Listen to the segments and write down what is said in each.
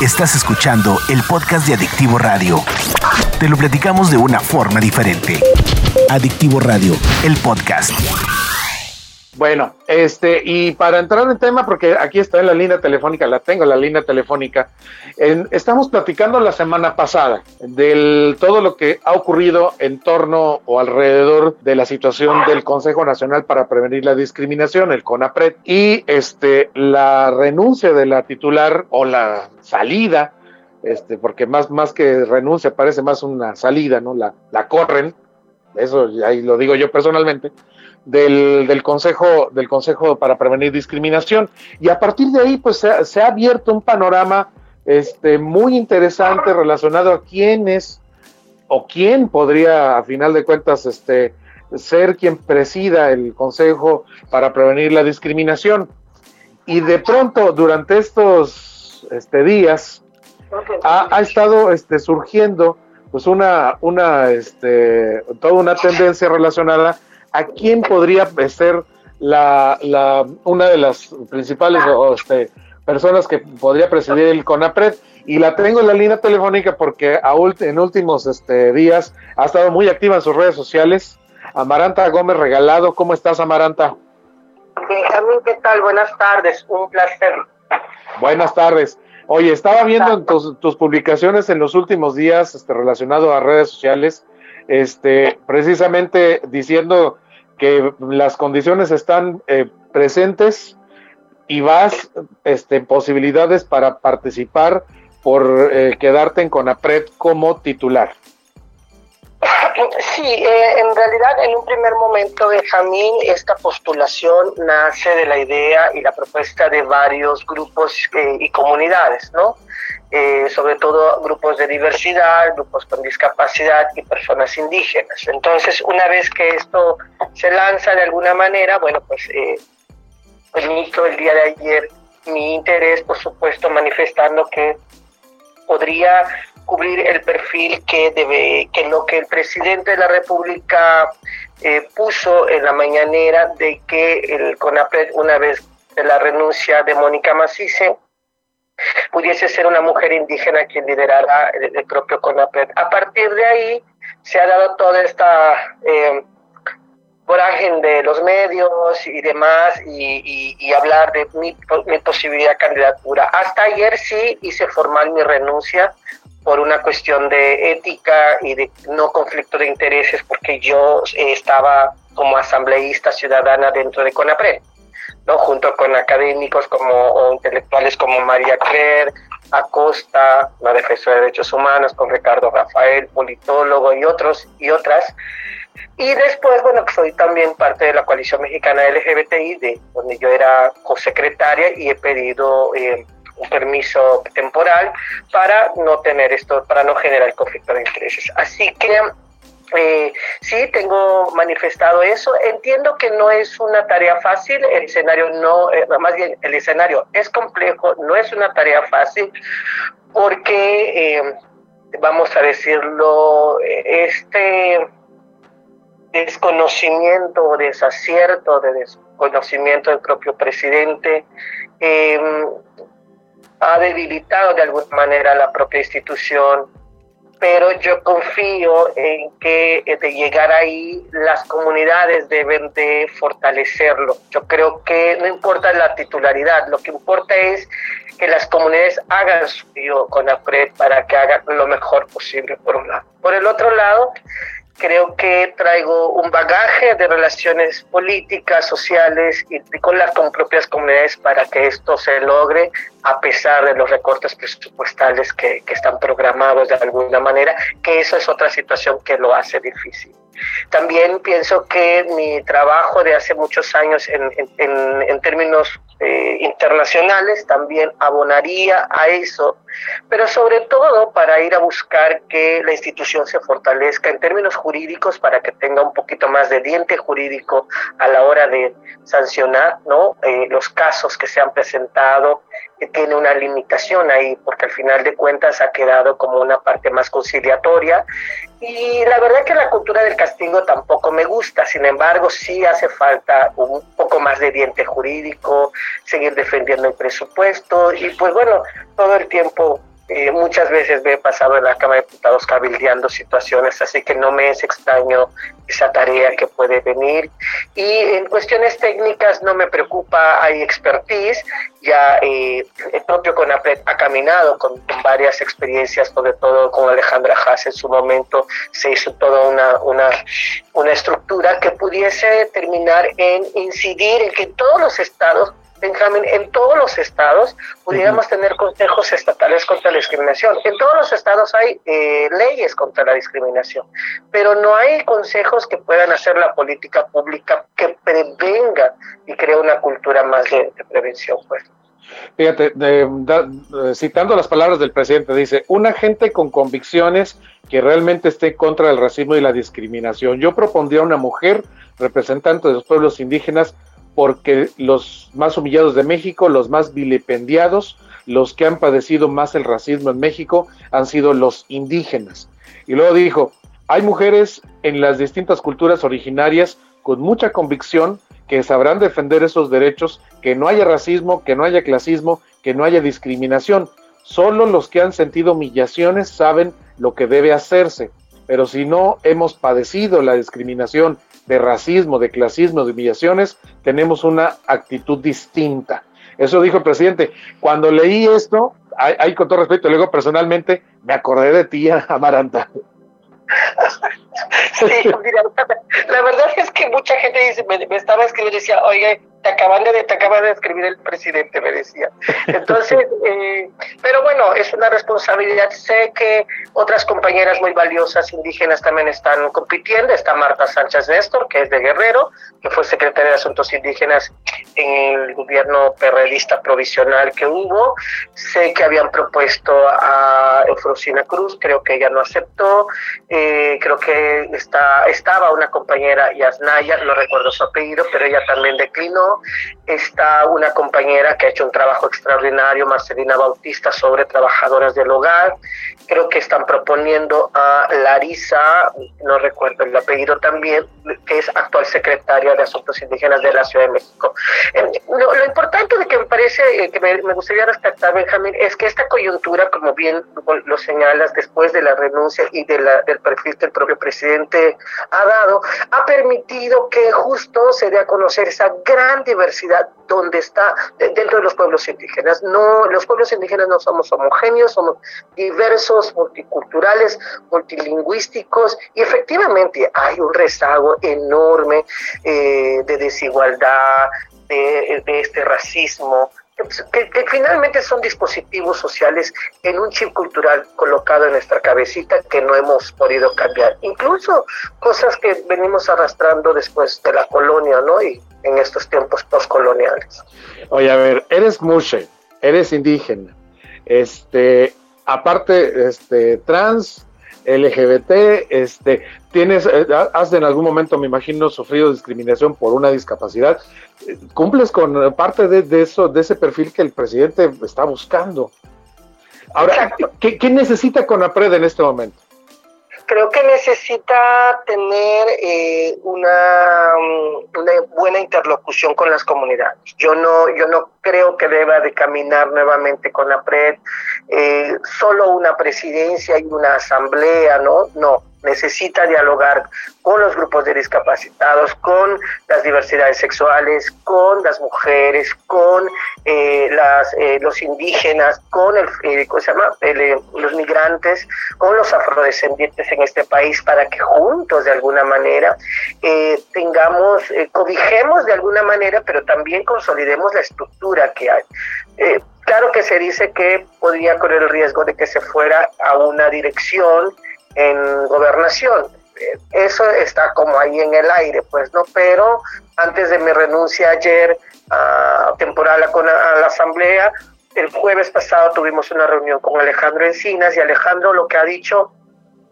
Estás escuchando el podcast de Adictivo Radio. Te lo platicamos de una forma diferente. Adictivo Radio, el podcast. Bueno, este, y para entrar en tema, porque aquí está en la línea telefónica, la tengo en la línea telefónica, estamos platicando la semana pasada del todo lo que ha ocurrido en torno o alrededor de la situación del Consejo Nacional para Prevenir la Discriminación, el CONAPRED, y este, la renuncia de la titular o la salida, este, porque más, más que renuncia parece más una salida, ¿no? La, la corren, eso ahí lo digo yo personalmente del, Consejo, del Consejo para Prevenir Discriminación. Y a partir de ahí, pues se, ha abierto un panorama este, muy interesante relacionado a quién es o quién podría, a final de cuentas, este, ser quien presida el Consejo para Prevenir la Discriminación. Y de pronto, durante estos este, días, ha, ha, estado este, surgiendo pues una, una, este, toda una tendencia relacionada a quién podría ser la, la, una de las principales este, personas que podría presidir el CONAPRED y la tengo en la línea telefónica porque a en últimos este, días ha estado muy activa en sus redes sociales. Amaranta Gómez Regalado, ¿cómo estás Amaranta? Benjamín, ¿qué tal? Buenas tardes, un placer. Buenas tardes. Oye, estaba viendo en tus, tus, publicaciones en los últimos días este, relacionado a redes sociales, este, precisamente diciendo que las condiciones están eh, presentes y vas este, posibilidades para participar por eh, quedarte en CONAPRED como titular. Sí, eh, en realidad en un primer momento, Benjamín, esta postulación nace de la idea y la propuesta de varios grupos y comunidades, ¿no? Eh, sobre todo grupos de diversidad, grupos con discapacidad y personas indígenas. Entonces, una vez que esto se lanza de alguna manera, bueno, pues eh, permito el día de ayer mi interés, por supuesto, manifestando que podría cubrir el perfil que debe, que lo que el presidente de la República eh, puso en la mañanera de que el CONAPRED, una vez de la renuncia de Mónica Macice, pudiese ser una mujer indígena quien liderara el, propio CONAPRED. A partir de ahí se ha dado toda esta eh, de los medios y demás y, hablar de mi, mi, posibilidad de candidatura. Hasta ayer sí hice formal mi renuncia por una cuestión de ética y de no conflicto de intereses porque yo estaba como asambleísta ciudadana dentro de CONAPRED. ¿No? junto con académicos como, o intelectuales como María Claire, Acosta, la defensora de derechos humanos, con Ricardo Rafael, politólogo y otros y otras. Y después, bueno, soy también parte de la coalición mexicana LGBTI, de donde yo era cosecretaria y he pedido eh, un permiso temporal para no tener esto, para no generar conflicto de intereses. Así que eh, sí, tengo manifestado eso. Entiendo que no es una tarea fácil, el escenario no, eh, más bien el escenario es complejo, no es una tarea fácil, porque, eh, vamos a decirlo, este desconocimiento o desacierto de desconocimiento del propio presidente ha debilitado de alguna manera la propia institución pero yo confío en que eh, de llegar ahí las comunidades deben de fortalecerlo. Yo creo que no importa la titularidad, lo que importa es que las comunidades hagan suyo con APRED para que hagan lo mejor posible por un lado. Por el otro lado, creo que traigo un bagaje de relaciones políticas, sociales y con las con propias comunidades para que esto se logre a pesar de los recortes presupuestales que, que están programados de alguna manera, que eso es otra situación que lo hace difícil. También pienso que mi trabajo de hace muchos años en, términos eh, internacionales también abonaría a eso, pero sobre todo para ir a buscar que la institución se fortalezca en términos jurídicos para que tenga un poquito más de diente jurídico a la hora de sancionar ¿no? Eh, los casos que se han presentado que tiene una limitación ahí, porque al final de cuentas ha quedado como una parte más conciliatoria. Y la verdad que la cultura del castigo tampoco me gusta, sin embargo sí hace falta un poco más de diente jurídico, seguir defendiendo el presupuesto y pues bueno, todo el tiempo muchas veces me he pasado en la Cámara de Diputados cabildeando situaciones, así que no me es extraño esa tarea que puede venir. Y en cuestiones técnicas no me preocupa, hay expertise, ya eh, el propio CONAPRED ha caminado con, varias experiencias, sobre todo con Alejandra Haas en su momento, se hizo toda una, una, una estructura que pudiese terminar en incidir en que todos los estados Benjamín, en todos los estados pudiéramos tener consejos estatales contra la discriminación. En todos los estados hay eh, leyes contra la discriminación, pero no hay consejos que puedan hacer la política pública que prevenga y crea una cultura más de, prevención. Pues. Fíjate, citando las palabras del presidente, dice, una gente con convicciones que realmente esté contra el racismo y la discriminación. Yo propondría a una mujer representante de los pueblos indígenas porque los más humillados de México, los más vilipendiados, los que han padecido más el racismo en México han sido los indígenas. Y luego dijo, hay mujeres en las distintas culturas originarias con mucha convicción que sabrán defender esos derechos, que no haya racismo, que no haya clasismo, que no haya discriminación. Solo los que han sentido humillaciones saben lo que debe hacerse. Pero si no hemos padecido la discriminación de racismo, de clasismo, de humillaciones, tenemos una actitud distinta. Eso dijo el presidente. Cuando leí esto, ahí con todo respeto, luego personalmente, me acordé de ti, Amaranta. Sí, mira, la verdad es que mucha gente dice, me, estaba escribiendo y decía, oye, te acaban de, te acaba de escribir el presidente, me decía. Entonces, eh, pero bueno, es una responsabilidad. Sé que otras compañeras muy valiosas indígenas también están compitiendo. Está Marta Sánchez Néstor, que es de Guerrero, que fue secretaria de Asuntos Indígenas en el gobierno perredista provisional que hubo. Sé que habían propuesto a Eufrosina Cruz, creo que ella no aceptó. Eh, creo que está, estaba una compañera, Yasnaya, no recuerdo su apellido, pero ella también declinó está una compañera que ha hecho un trabajo extraordinario, Marcelina Bautista, sobre trabajadoras del hogar. Creo que están proponiendo a Larisa, no recuerdo el apellido también, que es actual secretaria de Asuntos Indígenas de la Ciudad de México. Em, lo, importante de que me parece, eh, que me, gustaría rescatar, Benjamín, es que esta coyuntura, como bien lo señalas, después de la renuncia y de la, del perfil que el propio presidente ha dado, ha permitido que justo se dé a conocer esa gran diversidad donde está dentro de los pueblos indígenas. No, los pueblos indígenas no somos homogéneos, somos diversos, multiculturales, multilingüísticos y efectivamente hay un rezago enorme eh, de desigualdad, de, este racismo, que, finalmente son dispositivos sociales en un chip cultural colocado en nuestra cabecita que no hemos podido cambiar. Incluso cosas que venimos arrastrando después de la colonia, ¿no? Y en estos tiempos postcoloniales. Oye, a ver, eres mushe, eres indígena, este, aparte, este, trans, LGBT, este, tienes, eh, has en algún momento, me imagino, sufrido discriminación por una discapacidad. Cumples con parte de, eso, de ese perfil que el presidente está buscando. Ahora, ¿qué, ¿qué, necesita Conapred en este momento? Creo que necesita tener eh, una, mm, una, buena interlocución con las comunidades. Yo no, yo no creo que deba de caminar nuevamente con la PRED, eh, solo una presidencia y una asamblea, ¿no? No, necesita dialogar con los grupos de discapacitados, con las diversidades sexuales, con las mujeres, con eh, las, eh, los indígenas, con el, eh, ¿cómo se llama? los migrantes, con los afrodescendientes en este país para que juntos de alguna manera tengamos, cobijemos de alguna manera, pero también consolidemos la estructura que hay. claro que se dice que podría correr el riesgo de que se fuera a una dirección en gobernación. Eso está como ahí en el aire, pues, ¿no? Pero antes de mi renuncia ayer a temporal a, a la asamblea, el jueves pasado tuvimos una reunión con Alejandro Encinas y Alejandro lo que ha dicho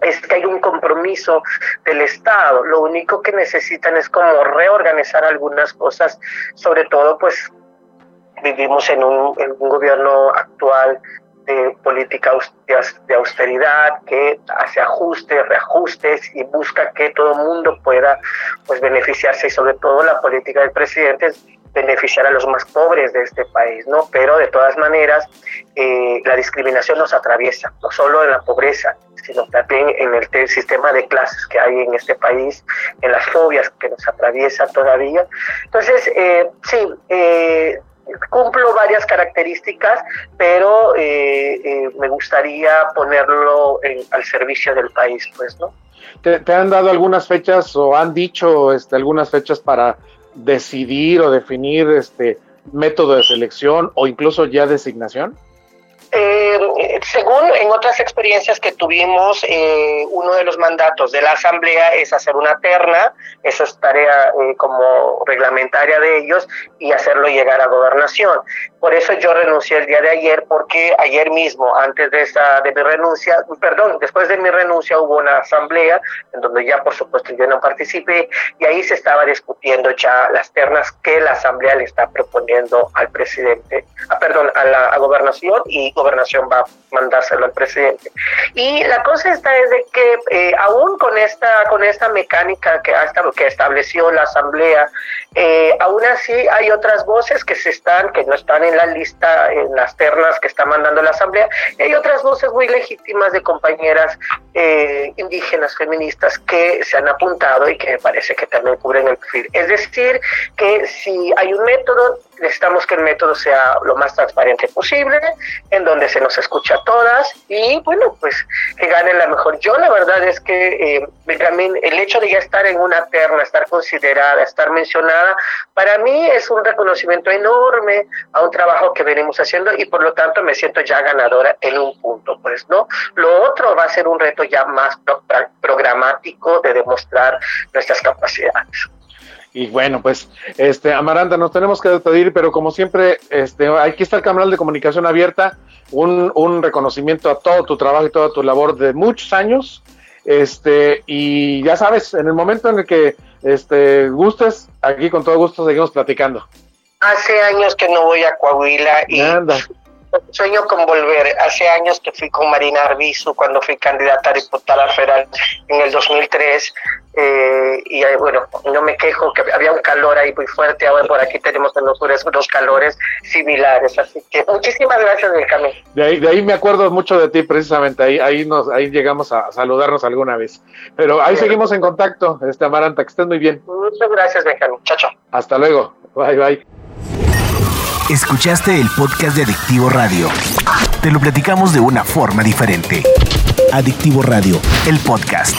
es que hay un compromiso del Estado. Lo único que necesitan es como reorganizar algunas cosas, sobre todo pues vivimos en un, en un gobierno actual de política de austeridad que hace ajustes, reajustes y busca que todo el mundo pueda pues beneficiarse y sobre todo la política del presidente beneficiar a los más pobres de este país, ¿no? Pero de todas maneras, eh, la discriminación nos atraviesa, no solo en la pobreza, sino también en el sistema de clases que hay en este país, en las fobias que nos atraviesa todavía. Entonces, eh, sí, eh, cumplo varias características, pero me gustaría ponerlo al servicio del país, pues, ¿no? ¿Te, ¿Te, han dado algunas fechas o han dicho este, algunas fechas para decidir o definir este método de selección o incluso ya designación? Eh, según en otras experiencias que tuvimos, eh, uno de los mandatos de la Asamblea es hacer una terna, eso es tarea eh, como reglamentaria de ellos, y hacerlo llegar a gobernación. Por eso yo renuncié el día de ayer, porque ayer mismo, antes de, esa, de mi renuncia, perdón, después de mi renuncia hubo una asamblea, en donde ya por supuesto yo no participé, y ahí se estaba discutiendo ya las ternas que la Asamblea le está proponiendo al presidente, ah, perdón, a la gobernación y gobernación va a mandárselo al presidente. Y la cosa está es de que eh, aún con esta, con esta mecánica que, hasta, que estableció la Asamblea, eh, aún así hay otras voces que se están, que no están en la lista, en las ternas que está mandando la Asamblea, y hay otras voces muy legítimas de compañeras eh, indígenas feministas que se han apuntado y que me parece que también cubren el perfil. Es decir, que si hay un método, necesitamos que el método sea lo más transparente posible, en donde se nos escucha a todas y bueno, pues que ganen la mejor. Yo la verdad es que eh, el hecho de ya estar en una terna, estar considerada, estar mencionada, para mí es un reconocimiento enorme a un trabajo que venimos haciendo y por lo tanto me siento ya ganadora en un punto, pues, ¿no? Lo otro va a ser un reto ya más programático de demostrar nuestras capacidades. Y bueno, pues, este, Amaranta, nos tenemos que despedir, pero como siempre, este, aquí está el canal de comunicación abierta, un, un reconocimiento a todo tu trabajo y toda tu labor de muchos años. Este, y ya sabes, en el momento en el que este, gustes, aquí con todo gusto seguimos platicando. Hace años que no voy a Coahuila y sueño con volver. Hace años que fui con Marina Arbizu cuando fui candidata a diputada federal en el 2003 eh, y bueno, no me quejo que había un calor ahí muy fuerte, ahora por aquí tenemos en los dos calores similares, así que muchísimas gracias Benjamín. De ahí, de ahí me acuerdo mucho de ti precisamente, ahí, ahí nos, ahí llegamos a saludarnos alguna vez, pero ahí seguimos en contacto, este Amaranta, que estén muy bien. Muchas gracias Benjamín, chao chao. Hasta luego, bye bye. Escuchaste el podcast de Adictivo Radio. Te lo platicamos de una forma diferente. Adictivo Radio, el podcast.